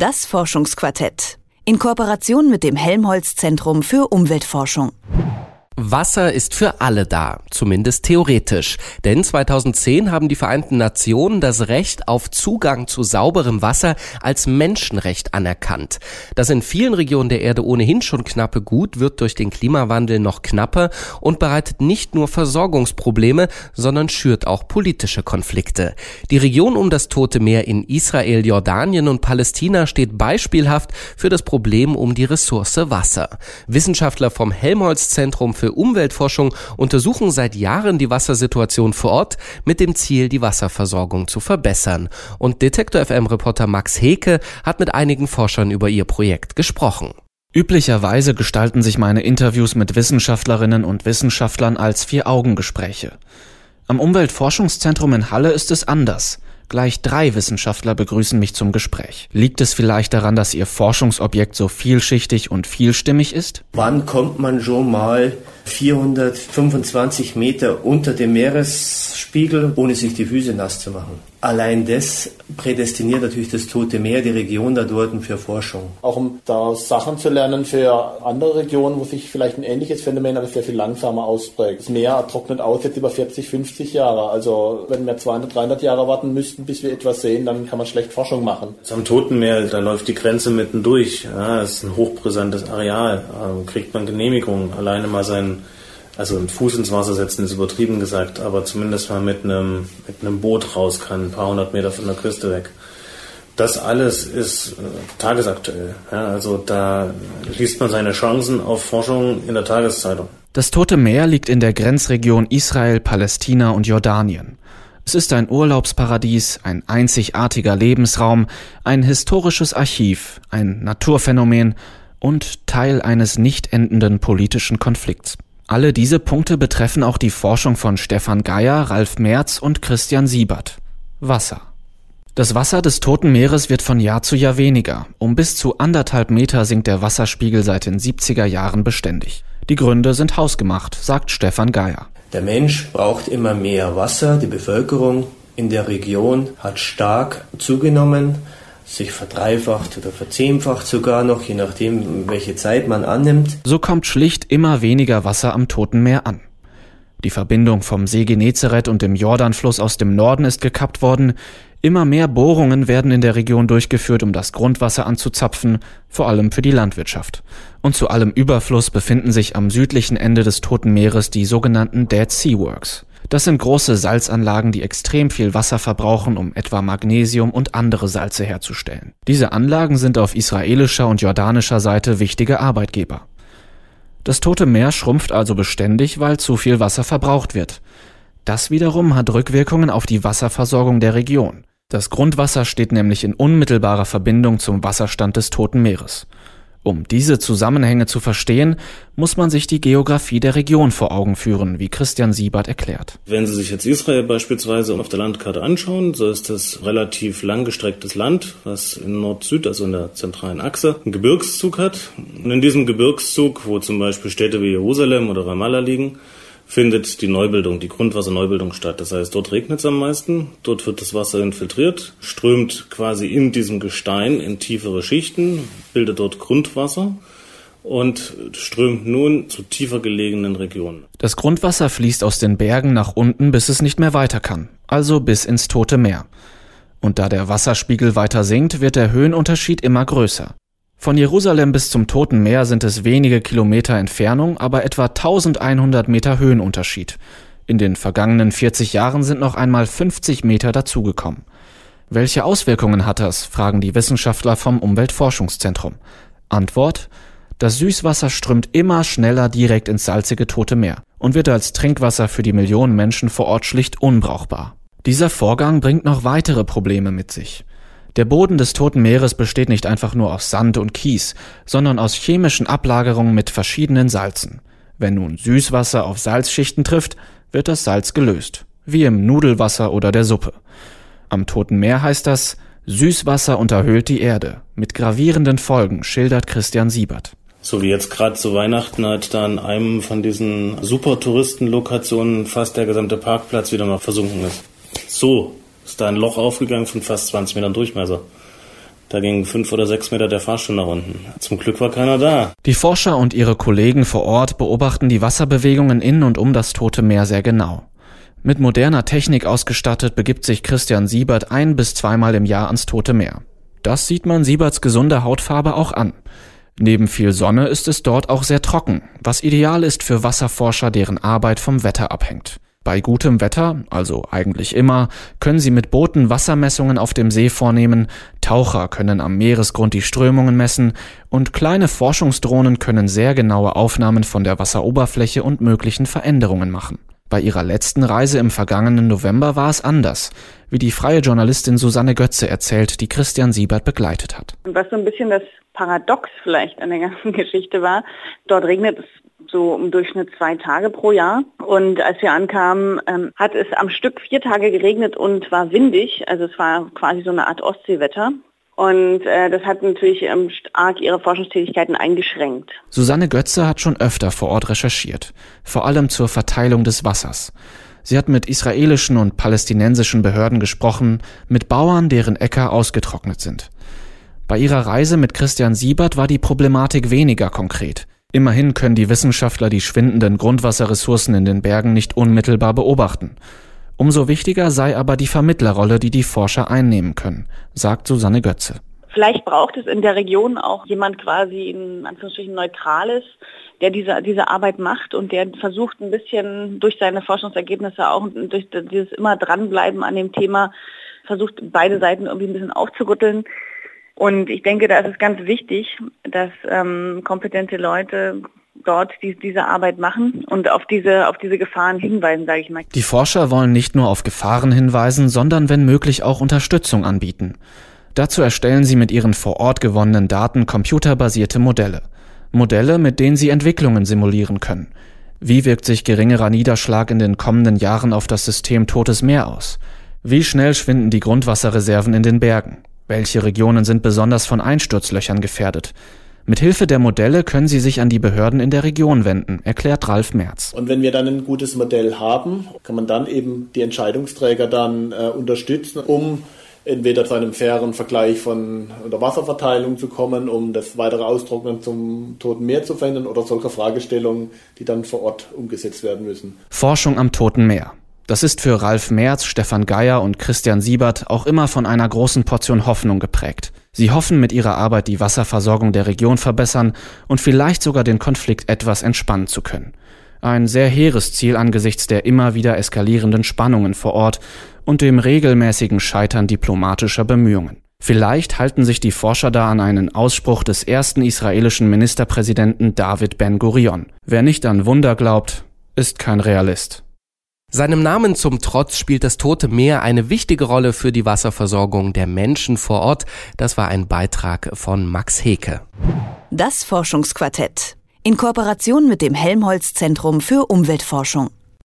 Das Forschungsquartett. In Kooperation mit dem Helmholtz Zentrum für Umweltforschung. Wasser ist für alle da, zumindest theoretisch. Denn 2010 haben die Vereinten Nationen das Recht auf Zugang zu sauberem Wasser als Menschenrecht anerkannt. Das in vielen Regionen der Erde ohnehin schon knappe Gut wird durch den Klimawandel noch knapper und bereitet nicht nur Versorgungsprobleme, sondern schürt auch politische Konflikte. Die Region um das Tote Meer in Israel, Jordanien und Palästina steht beispielhaft für das Problem um die Ressource Wasser. Wissenschaftler vom Helmholtz Zentrum für für Umweltforschung untersuchen seit Jahren die Wassersituation vor Ort mit dem Ziel, die Wasserversorgung zu verbessern. Und Detektor FM Reporter Max Heke hat mit einigen Forschern über ihr Projekt gesprochen. Üblicherweise gestalten sich meine Interviews mit Wissenschaftlerinnen und Wissenschaftlern als Vier-Augen-Gespräche. Am Umweltforschungszentrum in Halle ist es anders. Gleich drei Wissenschaftler begrüßen mich zum Gespräch. Liegt es vielleicht daran, dass Ihr Forschungsobjekt so vielschichtig und vielstimmig ist? Wann kommt man schon mal 425 Meter unter dem Meeresspiegel, ohne sich die Füße nass zu machen? Allein das prädestiniert natürlich das Tote Meer, die Region da dort für Forschung. Auch um da Sachen zu lernen für andere Regionen, wo sich vielleicht ein ähnliches Phänomen, aber sehr viel langsamer ausprägt. Das Meer trocknet aus jetzt über 40, 50 Jahre. Also wenn wir 200, 300 Jahre warten müssten, bis wir etwas sehen, dann kann man schlecht Forschung machen. Am Toten Meer, da läuft die Grenze mittendurch. Ja, das ist ein hochbrisantes Areal. Ähm, kriegt man Genehmigung, alleine mal seinen also einen Fuß ins Wasser setzen ist übertrieben gesagt, aber zumindest mal mit einem, mit einem Boot raus kann, ein paar hundert Meter von der Küste weg. Das alles ist äh, tagesaktuell. Ja, also da liest man seine Chancen auf Forschung in der Tageszeitung. Das Tote Meer liegt in der Grenzregion Israel, Palästina und Jordanien. Es ist ein Urlaubsparadies, ein einzigartiger Lebensraum, ein historisches Archiv, ein Naturphänomen und Teil eines nicht endenden politischen Konflikts. Alle diese Punkte betreffen auch die Forschung von Stefan Geier, Ralf Merz und Christian Siebert. Wasser. Das Wasser des Toten Meeres wird von Jahr zu Jahr weniger. Um bis zu anderthalb Meter sinkt der Wasserspiegel seit den 70er Jahren beständig. Die Gründe sind hausgemacht, sagt Stefan Geier. Der Mensch braucht immer mehr Wasser. Die Bevölkerung in der Region hat stark zugenommen sich verdreifacht oder verzehnfacht sogar noch, je nachdem, welche Zeit man annimmt. So kommt schlicht immer weniger Wasser am Toten Meer an. Die Verbindung vom See Genezareth und dem Jordanfluss aus dem Norden ist gekappt worden. Immer mehr Bohrungen werden in der Region durchgeführt, um das Grundwasser anzuzapfen, vor allem für die Landwirtschaft. Und zu allem Überfluss befinden sich am südlichen Ende des Toten Meeres die sogenannten Dead Sea Works. Das sind große Salzanlagen, die extrem viel Wasser verbrauchen, um etwa Magnesium und andere Salze herzustellen. Diese Anlagen sind auf israelischer und jordanischer Seite wichtige Arbeitgeber. Das Tote Meer schrumpft also beständig, weil zu viel Wasser verbraucht wird. Das wiederum hat Rückwirkungen auf die Wasserversorgung der Region. Das Grundwasser steht nämlich in unmittelbarer Verbindung zum Wasserstand des Toten Meeres. Um diese Zusammenhänge zu verstehen, muss man sich die Geografie der Region vor Augen führen, wie Christian Siebert erklärt. Wenn Sie sich jetzt Israel beispielsweise auf der Landkarte anschauen, so ist das relativ langgestrecktes Land, was in Nord-Süd, also in der zentralen Achse, einen Gebirgszug hat. Und in diesem Gebirgszug, wo zum Beispiel Städte wie Jerusalem oder Ramallah liegen, findet die Neubildung, die Grundwasserneubildung statt. Das heißt, dort regnet es am meisten, dort wird das Wasser infiltriert, strömt quasi in diesem Gestein in tiefere Schichten, bildet dort Grundwasser und strömt nun zu tiefer gelegenen Regionen. Das Grundwasser fließt aus den Bergen nach unten, bis es nicht mehr weiter kann, also bis ins Tote Meer. Und da der Wasserspiegel weiter sinkt, wird der Höhenunterschied immer größer. Von Jerusalem bis zum Toten Meer sind es wenige Kilometer Entfernung, aber etwa 1100 Meter Höhenunterschied. In den vergangenen 40 Jahren sind noch einmal 50 Meter dazugekommen. Welche Auswirkungen hat das, fragen die Wissenschaftler vom Umweltforschungszentrum. Antwort Das Süßwasser strömt immer schneller direkt ins salzige Tote Meer und wird als Trinkwasser für die Millionen Menschen vor Ort schlicht unbrauchbar. Dieser Vorgang bringt noch weitere Probleme mit sich. Der Boden des Toten Meeres besteht nicht einfach nur aus Sand und Kies, sondern aus chemischen Ablagerungen mit verschiedenen Salzen. Wenn nun Süßwasser auf Salzschichten trifft, wird das Salz gelöst, wie im Nudelwasser oder der Suppe. Am Toten Meer heißt das, Süßwasser unterhöhlt die Erde. Mit gravierenden Folgen schildert Christian Siebert. So wie jetzt gerade zu Weihnachten halt da an einem von diesen super Touristenlokationen fast der gesamte Parkplatz wieder mal versunken ist. So ist da ein Loch aufgegangen von fast 20 Metern Durchmesser. Da ging fünf oder sechs Meter der Fahrstuhl nach unten. Zum Glück war keiner da. Die Forscher und ihre Kollegen vor Ort beobachten die Wasserbewegungen in und um das Tote Meer sehr genau. Mit moderner Technik ausgestattet begibt sich Christian Siebert ein bis zweimal im Jahr ans Tote Meer. Das sieht man Sieberts gesunder Hautfarbe auch an. Neben viel Sonne ist es dort auch sehr trocken, was ideal ist für Wasserforscher, deren Arbeit vom Wetter abhängt. Bei gutem Wetter, also eigentlich immer, können sie mit Booten Wassermessungen auf dem See vornehmen, Taucher können am Meeresgrund die Strömungen messen und kleine Forschungsdrohnen können sehr genaue Aufnahmen von der Wasseroberfläche und möglichen Veränderungen machen. Bei ihrer letzten Reise im vergangenen November war es anders, wie die freie Journalistin Susanne Götze erzählt, die Christian Siebert begleitet hat. Was so ein bisschen das Paradox vielleicht an der ganzen Geschichte war, dort regnet es so im Durchschnitt zwei Tage pro Jahr. Und als wir ankamen, ähm, hat es am Stück vier Tage geregnet und war windig. Also es war quasi so eine Art Ostseewetter. Und äh, das hat natürlich ähm, arg ihre Forschungstätigkeiten eingeschränkt. Susanne Götze hat schon öfter vor Ort recherchiert, vor allem zur Verteilung des Wassers. Sie hat mit israelischen und palästinensischen Behörden gesprochen, mit Bauern, deren Äcker ausgetrocknet sind. Bei ihrer Reise mit Christian Siebert war die Problematik weniger konkret. Immerhin können die Wissenschaftler die schwindenden Grundwasserressourcen in den Bergen nicht unmittelbar beobachten. Umso wichtiger sei aber die Vermittlerrolle, die die Forscher einnehmen können, sagt Susanne Götze. Vielleicht braucht es in der Region auch jemand quasi in Anführungsstrichen Neutrales, der diese, diese Arbeit macht und der versucht ein bisschen durch seine Forschungsergebnisse auch durch dieses immer dranbleiben an dem Thema, versucht beide Seiten irgendwie ein bisschen aufzurütteln. Und ich denke, da ist es ganz wichtig, dass ähm, kompetente Leute dort die, diese Arbeit machen und auf diese, auf diese Gefahren hinweisen, sage ich mal. Die Forscher wollen nicht nur auf Gefahren hinweisen, sondern wenn möglich auch Unterstützung anbieten. Dazu erstellen sie mit ihren vor Ort gewonnenen Daten computerbasierte Modelle. Modelle, mit denen sie Entwicklungen simulieren können. Wie wirkt sich geringerer Niederschlag in den kommenden Jahren auf das System Totes Meer aus? Wie schnell schwinden die Grundwasserreserven in den Bergen? Welche Regionen sind besonders von Einsturzlöchern gefährdet? Mit Hilfe der Modelle können Sie sich an die Behörden in der Region wenden, erklärt Ralf Merz. Und wenn wir dann ein gutes Modell haben, kann man dann eben die Entscheidungsträger dann äh, unterstützen, um entweder zu einem fairen Vergleich von der Wasserverteilung zu kommen, um das weitere Austrocknen zum Toten Meer zu verhindern oder solche Fragestellungen, die dann vor Ort umgesetzt werden müssen. Forschung am Toten Meer. Das ist für Ralf Merz, Stefan Geier und Christian Siebert auch immer von einer großen Portion Hoffnung geprägt. Sie hoffen mit ihrer Arbeit die Wasserversorgung der Region verbessern und vielleicht sogar den Konflikt etwas entspannen zu können. Ein sehr hehres Ziel angesichts der immer wieder eskalierenden Spannungen vor Ort und dem regelmäßigen Scheitern diplomatischer Bemühungen. Vielleicht halten sich die Forscher da an einen Ausspruch des ersten israelischen Ministerpräsidenten David Ben Gurion. Wer nicht an Wunder glaubt, ist kein Realist. Seinem Namen zum Trotz spielt das Tote Meer eine wichtige Rolle für die Wasserversorgung der Menschen vor Ort. Das war ein Beitrag von Max Heke. Das Forschungsquartett in Kooperation mit dem Helmholtz Zentrum für Umweltforschung.